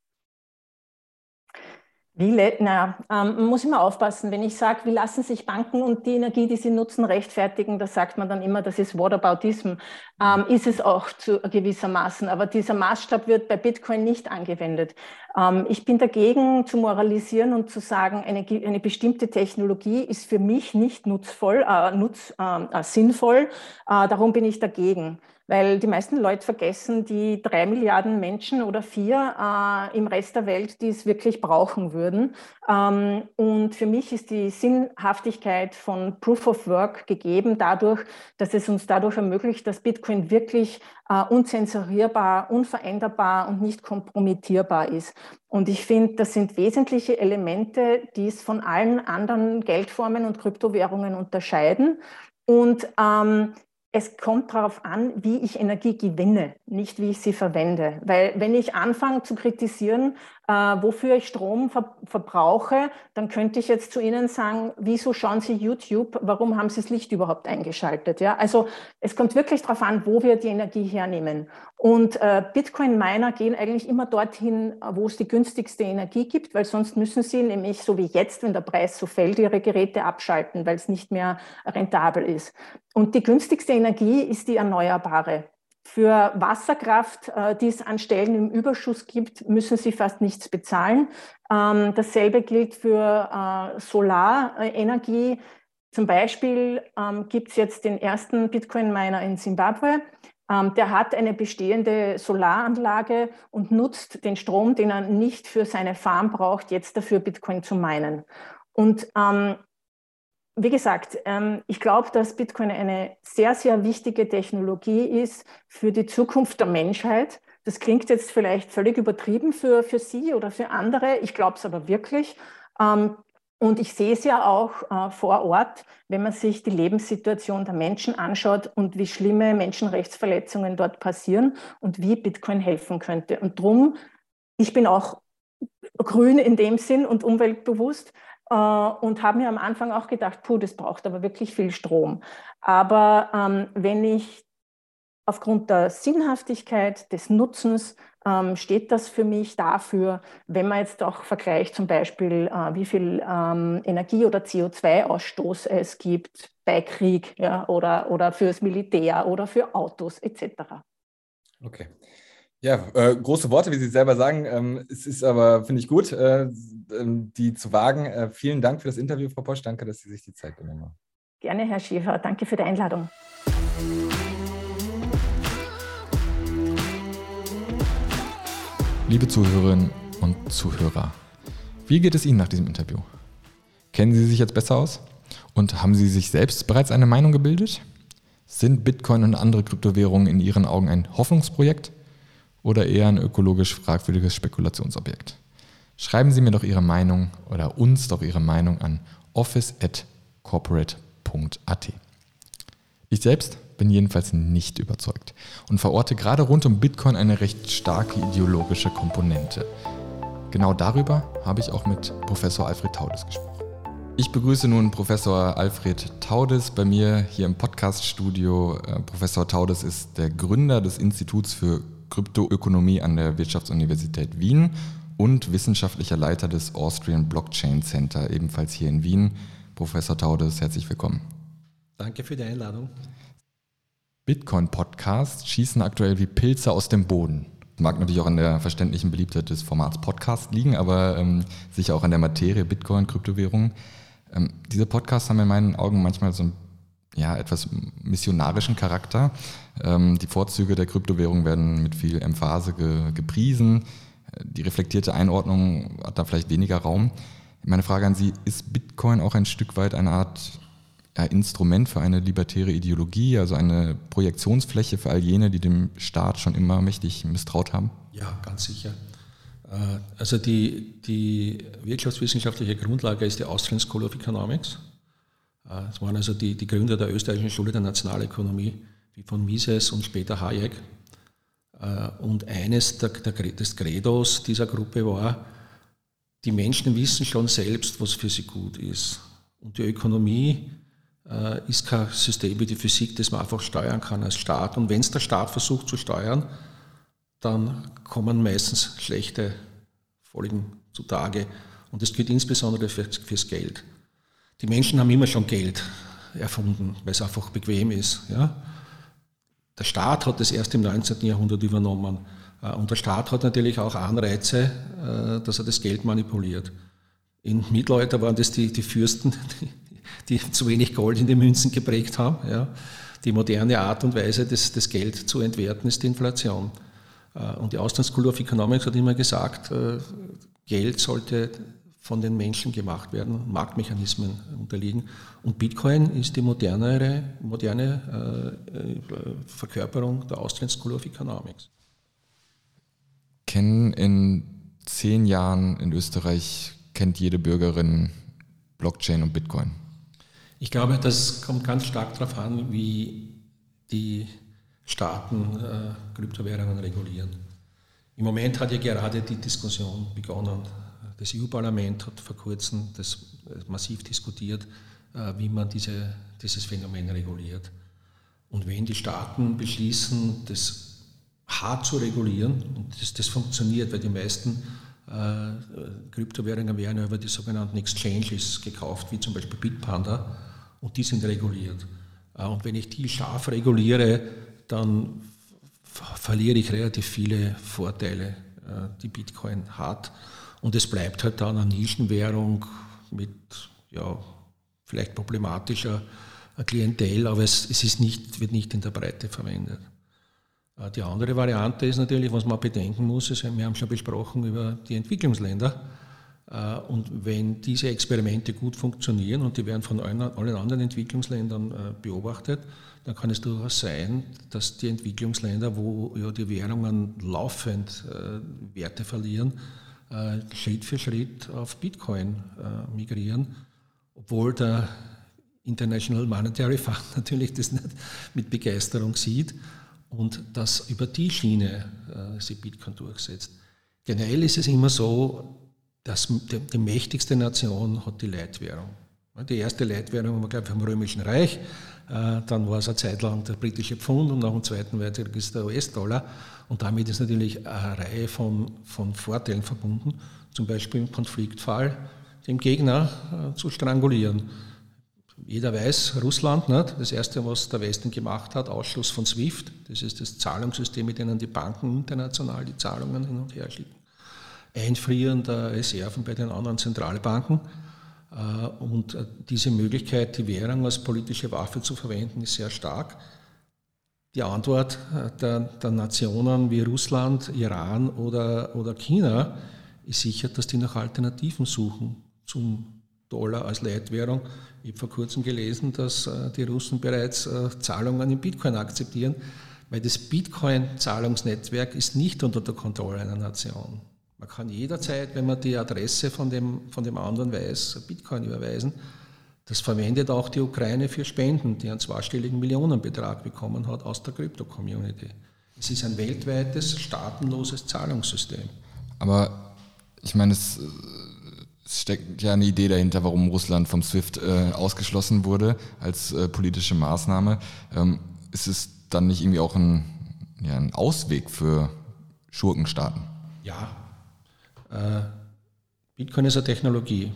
Wie, na, ähm, muss immer aufpassen, wenn ich sage, wie lassen sich Banken und die Energie, die sie nutzen, rechtfertigen, da sagt man dann immer, das ist Whataboutism. Ähm, ist es auch zu gewissermaßen, aber dieser Maßstab wird bei Bitcoin nicht angewendet. Ähm, ich bin dagegen zu moralisieren und zu sagen, eine, eine bestimmte Technologie ist für mich nicht nutzvoll, äh, nutz, ähm, äh, sinnvoll, äh, darum bin ich dagegen weil die meisten Leute vergessen die drei Milliarden Menschen oder vier äh, im Rest der Welt, die es wirklich brauchen würden. Ähm, und für mich ist die Sinnhaftigkeit von Proof of Work gegeben dadurch, dass es uns dadurch ermöglicht, dass Bitcoin wirklich äh, unzensurierbar, unveränderbar und nicht kompromittierbar ist. Und ich finde, das sind wesentliche Elemente, die es von allen anderen Geldformen und Kryptowährungen unterscheiden. Und ähm, es kommt darauf an, wie ich Energie gewinne, nicht wie ich sie verwende. Weil wenn ich anfange zu kritisieren, äh, wofür ich Strom ver verbrauche, dann könnte ich jetzt zu Ihnen sagen, wieso schauen Sie YouTube, warum haben Sie das Licht überhaupt eingeschaltet? Ja? Also es kommt wirklich darauf an, wo wir die Energie hernehmen. Und äh, Bitcoin-Miner gehen eigentlich immer dorthin, wo es die günstigste Energie gibt, weil sonst müssen sie nämlich, so wie jetzt, wenn der Preis so fällt, ihre Geräte abschalten, weil es nicht mehr rentabel ist. Und die günstigste Energie ist die erneuerbare. Für Wasserkraft, äh, die es an Stellen im Überschuss gibt, müssen sie fast nichts bezahlen. Ähm, dasselbe gilt für äh, Solarenergie. Zum Beispiel ähm, gibt es jetzt den ersten Bitcoin-Miner in Simbabwe. Ähm, der hat eine bestehende Solaranlage und nutzt den Strom, den er nicht für seine Farm braucht, jetzt dafür Bitcoin zu meinen. Und ähm, wie gesagt, ähm, ich glaube, dass Bitcoin eine sehr, sehr wichtige Technologie ist für die Zukunft der Menschheit. Das klingt jetzt vielleicht völlig übertrieben für, für Sie oder für andere. Ich glaube es aber wirklich. Ähm, und ich sehe es ja auch äh, vor Ort, wenn man sich die Lebenssituation der Menschen anschaut und wie schlimme Menschenrechtsverletzungen dort passieren und wie Bitcoin helfen könnte. Und drum, ich bin auch grün in dem Sinn und umweltbewusst und habe mir am Anfang auch gedacht, puh, das braucht aber wirklich viel Strom. Aber ähm, wenn ich aufgrund der Sinnhaftigkeit des Nutzens ähm, steht das für mich dafür, wenn man jetzt auch vergleicht zum Beispiel, äh, wie viel ähm, Energie- oder CO2-Ausstoß es gibt bei Krieg ja, oder, oder fürs Militär oder für Autos etc. Okay. Ja, äh, große Worte, wie Sie selber sagen. Ähm, es ist aber, finde ich gut, äh, ähm, die zu wagen. Äh, vielen Dank für das Interview, Frau Posch. Danke, dass Sie sich die Zeit genommen haben. Gerne, Herr Schäfer. Danke für die Einladung. Liebe Zuhörerinnen und Zuhörer, wie geht es Ihnen nach diesem Interview? Kennen Sie sich jetzt besser aus? Und haben Sie sich selbst bereits eine Meinung gebildet? Sind Bitcoin und andere Kryptowährungen in Ihren Augen ein Hoffnungsprojekt oder eher ein ökologisch fragwürdiges Spekulationsobjekt? Schreiben Sie mir doch Ihre Meinung oder uns doch Ihre Meinung an office.corporate.at. Ich selbst bin jedenfalls nicht überzeugt und verorte gerade rund um Bitcoin eine recht starke ideologische Komponente. Genau darüber habe ich auch mit Professor Alfred Taudes gesprochen. Ich begrüße nun Professor Alfred Taudes bei mir hier im Podcaststudio. Äh, Professor Taudes ist der Gründer des Instituts für Kryptoökonomie an der Wirtschaftsuniversität Wien und wissenschaftlicher Leiter des Austrian Blockchain Center, ebenfalls hier in Wien. Professor Taudes, herzlich willkommen. Danke für die Einladung. Bitcoin-Podcasts schießen aktuell wie Pilze aus dem Boden. Mag natürlich auch an der verständlichen Beliebtheit des Formats Podcast liegen, aber ähm, sicher auch an der Materie Bitcoin, Kryptowährungen. Ähm, diese Podcasts haben in meinen Augen manchmal so einen ja, etwas missionarischen Charakter. Ähm, die Vorzüge der Kryptowährung werden mit viel Emphase ge gepriesen. Die reflektierte Einordnung hat da vielleicht weniger Raum. Meine Frage an Sie, ist Bitcoin auch ein Stück weit eine Art Instrument für eine libertäre Ideologie, also eine Projektionsfläche für all jene, die dem Staat schon immer mächtig misstraut haben? Ja, ganz sicher. Äh, also die, die wirtschaftswissenschaftliche Grundlage ist die Austrian School of Economics. Das äh, waren also die, die Gründer der österreichischen Schule der Nationalökonomie, wie von Mises und später Hayek. Äh, und eines der, des Credos dieser Gruppe war, die Menschen wissen schon selbst, was für sie gut ist. Und die Ökonomie äh, ist kein System wie die Physik, das man einfach steuern kann als Staat. Und wenn es der Staat versucht zu steuern, dann kommen meistens schlechte Folgen zutage. Und das gilt insbesondere für, fürs Geld. Die Menschen haben immer schon Geld erfunden, weil es einfach bequem ist. Ja? Der Staat hat das erst im 19. Jahrhundert übernommen. Äh, und der Staat hat natürlich auch Anreize, äh, dass er das Geld manipuliert. Im Mittelalter waren das die, die Fürsten, [laughs] die, die zu wenig Gold in die Münzen geprägt haben. Ja. Die moderne Art und Weise, das, das Geld zu entwerten, ist die Inflation. Äh, und die School of Economics hat immer gesagt, Geld sollte von den Menschen gemacht werden, Marktmechanismen unterliegen. Und Bitcoin ist die modernere, moderne äh, Verkörperung der Austrian School of Economics. Kennen in zehn Jahren in Österreich, kennt jede Bürgerin Blockchain und Bitcoin? Ich glaube, das kommt ganz stark darauf an, wie, die Staaten äh, Kryptowährungen regulieren. Im Moment hat ja gerade die Diskussion begonnen. Das EU-Parlament hat vor kurzem das massiv diskutiert, äh, wie man diese, dieses Phänomen reguliert. Und wenn die Staaten beschließen, das hart zu regulieren, und das, das funktioniert, weil die meisten äh, Kryptowährungen werden über die sogenannten Exchanges gekauft, wie zum Beispiel Bitpanda, und die sind reguliert. Äh, und wenn ich die scharf reguliere, dann verliere ich relativ viele Vorteile, äh, die Bitcoin hat. Und es bleibt halt dann eine Nischenwährung mit ja, vielleicht problematischer Klientel, aber es, es ist nicht, wird nicht in der Breite verwendet. Äh, die andere Variante ist natürlich, was man bedenken muss, ist, wir haben schon besprochen über die Entwicklungsländer. Äh, und wenn diese Experimente gut funktionieren und die werden von allen anderen Entwicklungsländern äh, beobachtet, dann kann es durchaus sein, dass die Entwicklungsländer, wo ja die Währungen laufend Werte verlieren, Schritt für Schritt auf Bitcoin migrieren, obwohl der International Monetary Fund [laughs] natürlich das nicht mit Begeisterung sieht und dass über die Schiene äh, sich Bitcoin durchsetzt. Generell ist es immer so, dass die mächtigste Nation hat die Leitwährung. Die erste Leitwährung war, glaube ich, vom Römischen Reich, äh, dann war es eine Zeit lang der britische Pfund und nach dem Zweiten Weltkrieg ist der US-Dollar. Und damit ist natürlich eine Reihe von, von Vorteilen verbunden, zum Beispiel im Konfliktfall den Gegner äh, zu strangulieren. Jeder weiß, Russland, nicht? das Erste, was der Westen gemacht hat, Ausschluss von SWIFT, das ist das Zahlungssystem, mit dem die Banken international die Zahlungen hin und her schicken. Einfrieren der Reserven bei den anderen Zentralbanken. Äh, und äh, diese Möglichkeit, die Währung als politische Waffe zu verwenden, ist sehr stark. Die Antwort äh, der, der Nationen wie Russland, Iran oder, oder China ist sicher, dass die nach Alternativen suchen zum Dollar als Leitwährung. Ich habe vor kurzem gelesen, dass die Russen bereits Zahlungen in Bitcoin akzeptieren, weil das Bitcoin-Zahlungsnetzwerk ist nicht unter der Kontrolle einer Nation. Man kann jederzeit, wenn man die Adresse von dem, von dem anderen weiß, Bitcoin überweisen. Das verwendet auch die Ukraine für Spenden, die einen zweistelligen Millionenbetrag bekommen hat aus der Krypto-Community. Es ist ein weltweites, staatenloses Zahlungssystem. Aber ich meine, es steckt ja eine Idee dahinter, warum Russland vom SWIFT äh, ausgeschlossen wurde als äh, politische Maßnahme. Ähm, ist es dann nicht irgendwie auch ein, ja, ein Ausweg für Schurkenstaaten? Ja. Äh, Bitcoin ist eine Technologie.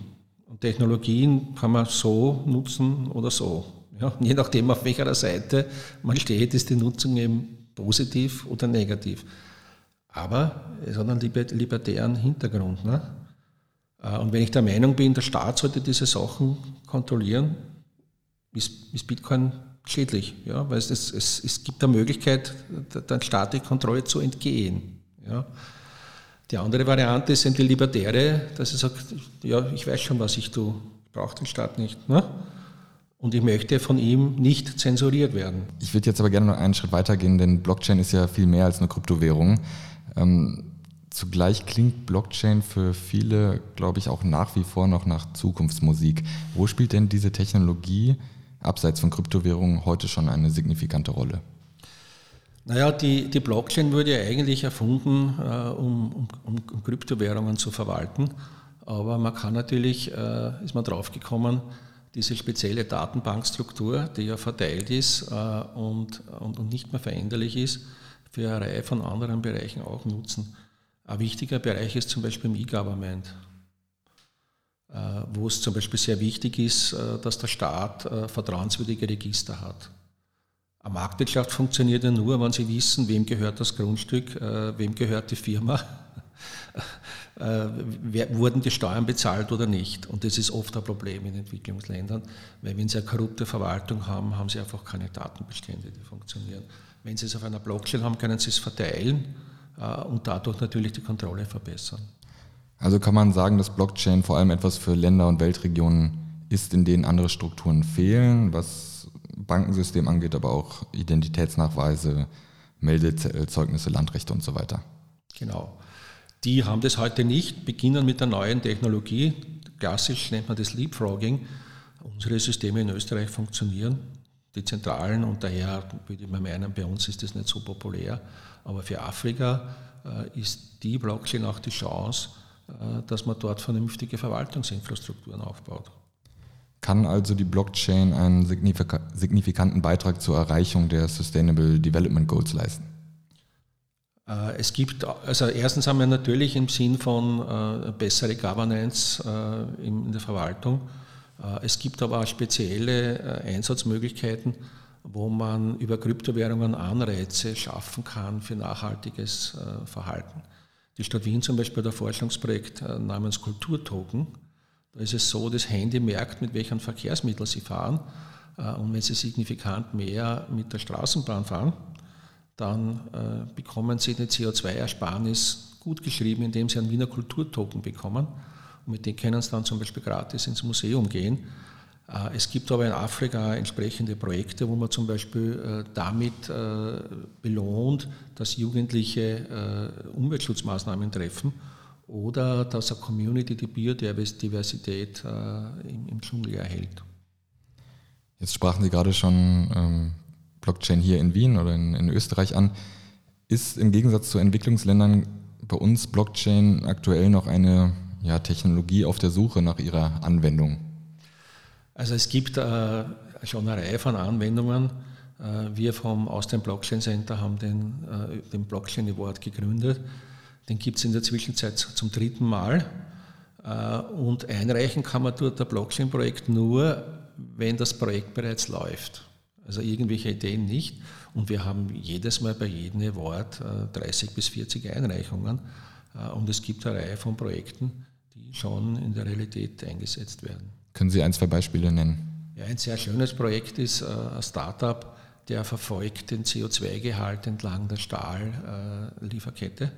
Und Technologien kann man so nutzen oder so. Ja, [laughs] je nachdem, auf welcher Seite man steht, ist die Nutzung eben positiv oder negativ. Aber es hat einen libertären Hintergrund. Ne? Äh, und wenn ich der Meinung bin, der Staat sollte diese Sachen kontrollieren, ist, ist Bitcoin schädlich, ja, weil es, es, es gibt eine Möglichkeit, der staatlichen Kontrolle zu entgehen. Ja. Die andere Variante sind die Libertäre, dass ich sage, ja, ich weiß schon, was ich tue, ich brauche den Staat nicht. Ne? Und ich möchte von ihm nicht zensuriert werden. Ich würde jetzt aber gerne noch einen Schritt weitergehen, denn Blockchain ist ja viel mehr als eine Kryptowährung. Ähm, Zugleich klingt Blockchain für viele, glaube ich, auch nach wie vor noch nach Zukunftsmusik. Wo spielt denn diese Technologie abseits von Kryptowährungen heute schon eine signifikante Rolle? Naja, die, die Blockchain wurde ja eigentlich erfunden, äh, um, um, um, Kryptowährungen zu verwalten. Aber man kann natürlich, äh, ist man draufgekommen, diese spezielle Datenbankstruktur, die ja verteilt ist äh, und, und, und nicht mehr veränderlich ist, für eine Reihe von anderen Bereichen auch nutzen. Ein wichtiger Bereich ist zum Beispiel im E-Government, äh, wo es zum Beispiel sehr wichtig ist, äh, dass der Staat äh, vertrauenswürdige Register hat. Eine Marktwirtschaft funktioniert ja nur, wenn Sie wissen, wem gehört das Grundstück, wem gehört die Firma, [laughs] wurden die Steuern bezahlt oder nicht. Und das ist oft ein Problem in Entwicklungsländern, weil wenn Sie eine korrupte Verwaltung haben, haben Sie einfach keine Datenbestände, die funktionieren. Wenn Sie es auf einer Blockchain haben, können Sie es verteilen äh, und dadurch natürlich die Kontrolle verbessern. Also kann man sagen, dass Blockchain vor allem etwas für Länder und Weltregionen ist, in denen andere Strukturen fehlen, was Bankensystem angeht, aber auch Identitätsnachweise, Meldezeugnisse, Landrechte und so weiter. Genau. Die haben das heute nicht, beginnen mit der neuen Technologie. Klassisch nennt man das Leapfrogging. Unsere Systeme in Österreich funktionieren dezentralen und daher würde ich mal meinen, bei uns ist das nicht so populär. Aber für Afrika äh, ist die Blockchain auch die Chance, äh, dass man dort vernünftige Verwaltungsinfrastrukturen aufbaut. Kann also die Blockchain einen signifikanten Beitrag zur Erreichung der Sustainable Development Goals leisten? Äh, es gibt, also erstens haben wir natürlich im Sinn von bessere Governance in der Verwaltung. Es gibt aber auch spezielle Einsatzmöglichkeiten, wo man über Kryptowährungen Anreize schaffen kann für nachhaltiges Verhalten. Die Stadt Wien zum Beispiel hat ein Forschungsprojekt äh, namens Kulturtoken. Da ist es so, das Handy merkt, mit welchen Verkehrsmitteln sie fahren. Äh, und wenn sie signifikant mehr mit der Straßenbahn fahren, dann äh, bekommen sie eine CO2-Ersparnis gut geschrieben, indem sie einen Wiener Kulturtoken bekommen. Und mit denen können sie dann zum Beispiel gratis ins Museum gehen. Äh, es gibt aber in Afrika entsprechende Projekte, wo man zum Beispiel damit belohnt, dass Jugendliche Umweltschutzmaßnahmen treffen oder dass eine Community die Biodiversität im Dschungel erhält. Jetzt sprachen Sie gerade schon ähm, Blockchain hier in Wien oder in, in Österreich an. Ist im Gegensatz zu Entwicklungsländern bei uns Blockchain aktuell noch eine ja, Technologie auf der Suche nach ihrer Anwendung? Also es gibt äh, schon eine Reihe von Anwendungen. Äh, wir vom Austrian Blockchain Center haben den, äh, den Blockchain Award gegründet. Den gibt es in der Zwischenzeit zum dritten Mal. Äh, und einreichen kann man dort ein Blockchain-Projekt nur, wenn das Projekt bereits läuft. Also irgendwelche Ideen nicht. Und wir haben jedes Mal bei jedem Award 30 äh, bis 40 Einreichungen. Äh, und es gibt eine Reihe von Projekten, die schon in der Realität eingesetzt werden. Können Sie ein, zwei Beispiele nennen? Ja, ein sehr schönes Projekt ist ein Startup, der verfolgt den CO2-Gehalt entlang der Stahllieferkette,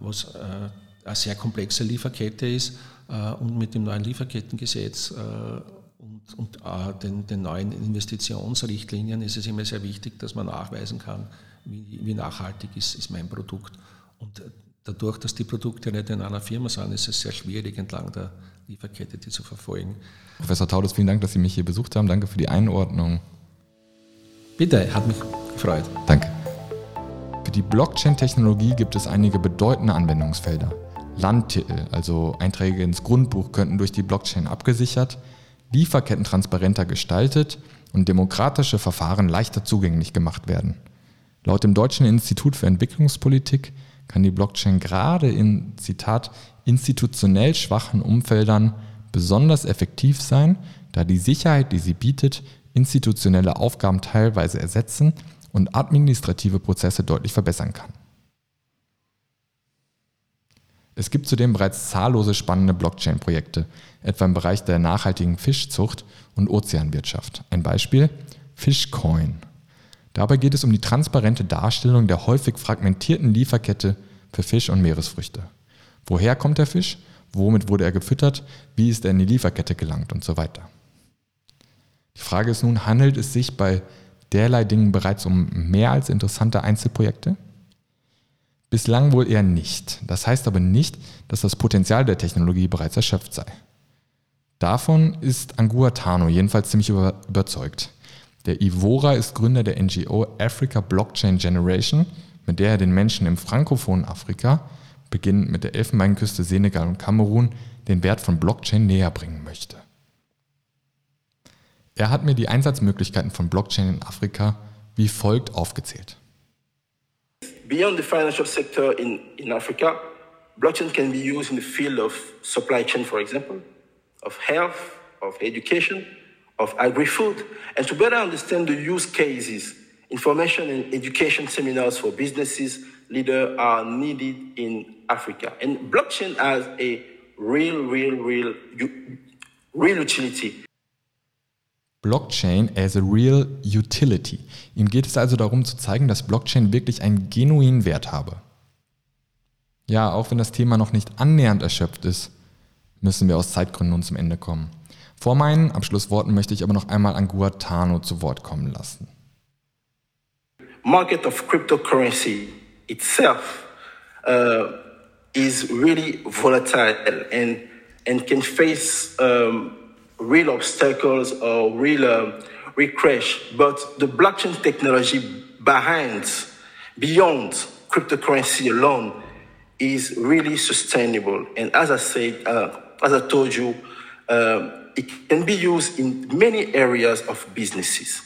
was äh, eine sehr komplexe Lieferkette ist äh, und mit dem neuen Lieferkettengesetz äh, und, und den, den, neuen Investitionsrichtlinien ist es immer sehr wichtig, dass man nachweisen kann, wie, wie nachhaltig ist, ist mein Produkt. Und dadurch, dass die Produkte nicht in einer Firma sind, ist es sehr schwierig, entlang der Lieferkette die zu verfolgen. Professor Taudus, vielen Dank, dass Sie mich hier besucht haben. Danke für die Einordnung. Bitte, hat mich gefreut. Danke. Die Blockchain-Technologie gibt es einige bedeutende Anwendungsfelder. Landtitel, also Einträge ins Grundbuch, könnten durch die Blockchain abgesichert, Lieferketten transparenter gestaltet und demokratische Verfahren leichter zugänglich gemacht werden. Laut dem Deutschen Institut für Entwicklungspolitik kann die Blockchain gerade in, Zitat, institutionell schwachen Umfeldern besonders effektiv sein, da die Sicherheit, die sie bietet, institutionelle Aufgaben teilweise ersetzen und administrative Prozesse deutlich verbessern kann. Es gibt zudem bereits zahllose spannende Blockchain-Projekte, etwa im Bereich der nachhaltigen Fischzucht und Ozeanwirtschaft. Ein Beispiel Fishcoin. Dabei geht es um die transparente Darstellung der häufig fragmentierten Lieferkette für Fisch und Meeresfrüchte. Woher kommt der Fisch? Womit wurde er gefüttert? Wie ist er in die Lieferkette gelangt und so weiter. Die Frage ist nun, handelt es sich bei derlei Dingen bereits um mehr als interessante Einzelprojekte? Bislang wohl eher nicht. Das heißt aber nicht, dass das Potenzial der Technologie bereits erschöpft sei. Davon ist Angua Tano jedenfalls ziemlich über überzeugt. Der Ivora ist Gründer der NGO Africa Blockchain Generation, mit der er den Menschen im frankophonen Afrika beginnend mit der Elfenbeinküste Senegal und Kamerun, den Wert von Blockchain näher bringen möchte. Er hat mir die Einsatzmöglichkeiten von Blockchain in Afrika wie folgt aufgezählt. Beyond the financial sector in, in Africa, blockchain can be used in the field of supply chain, for example, of health, of education, of agri-food. And to better understand the use cases, information and education seminars for businesses, leaders are needed in Africa. And blockchain has a real, real, real, real utility. Blockchain as a real utility. Ihm geht es also darum zu zeigen, dass Blockchain wirklich einen genuinen Wert habe. Ja, auch wenn das Thema noch nicht annähernd erschöpft ist, müssen wir aus Zeitgründen nun zum Ende kommen. Vor meinen Abschlussworten möchte ich aber noch einmal Anguatano zu Wort kommen lassen. Market of cryptocurrency itself uh is really volatile and, and can face um, real obstacles or real, uh, we crash. But the blockchain technology behind, beyond cryptocurrency alone, is really sustainable. And as I said, uh, as I told you, uh, it can be used in many areas of businesses.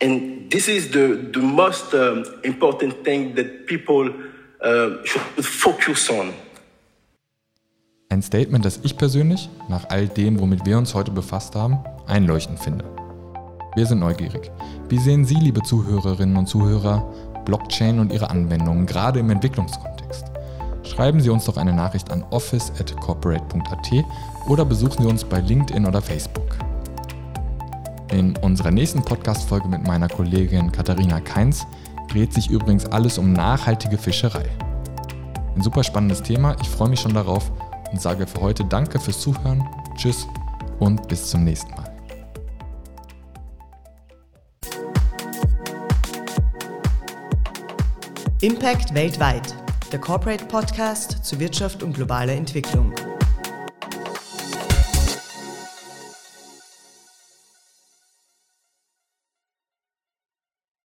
And this is the, the most um, important thing that people uh, should focus on. Ein Statement, das ich persönlich, nach all dem, womit wir uns heute befasst haben, einleuchtend finde. Wir sind neugierig. Wie sehen Sie, liebe Zuhörerinnen und Zuhörer, Blockchain und ihre Anwendungen, gerade im Entwicklungskontext? Schreiben Sie uns doch eine Nachricht an office.corporate.at oder besuchen Sie uns bei LinkedIn oder Facebook. In unserer nächsten Podcast-Folge mit meiner Kollegin Katharina Keins dreht sich übrigens alles um nachhaltige Fischerei. Ein super spannendes Thema, ich freue mich schon darauf und sage für heute Danke fürs Zuhören, Tschüss und bis zum nächsten Mal. Impact weltweit, der Corporate Podcast zu Wirtschaft und globaler Entwicklung.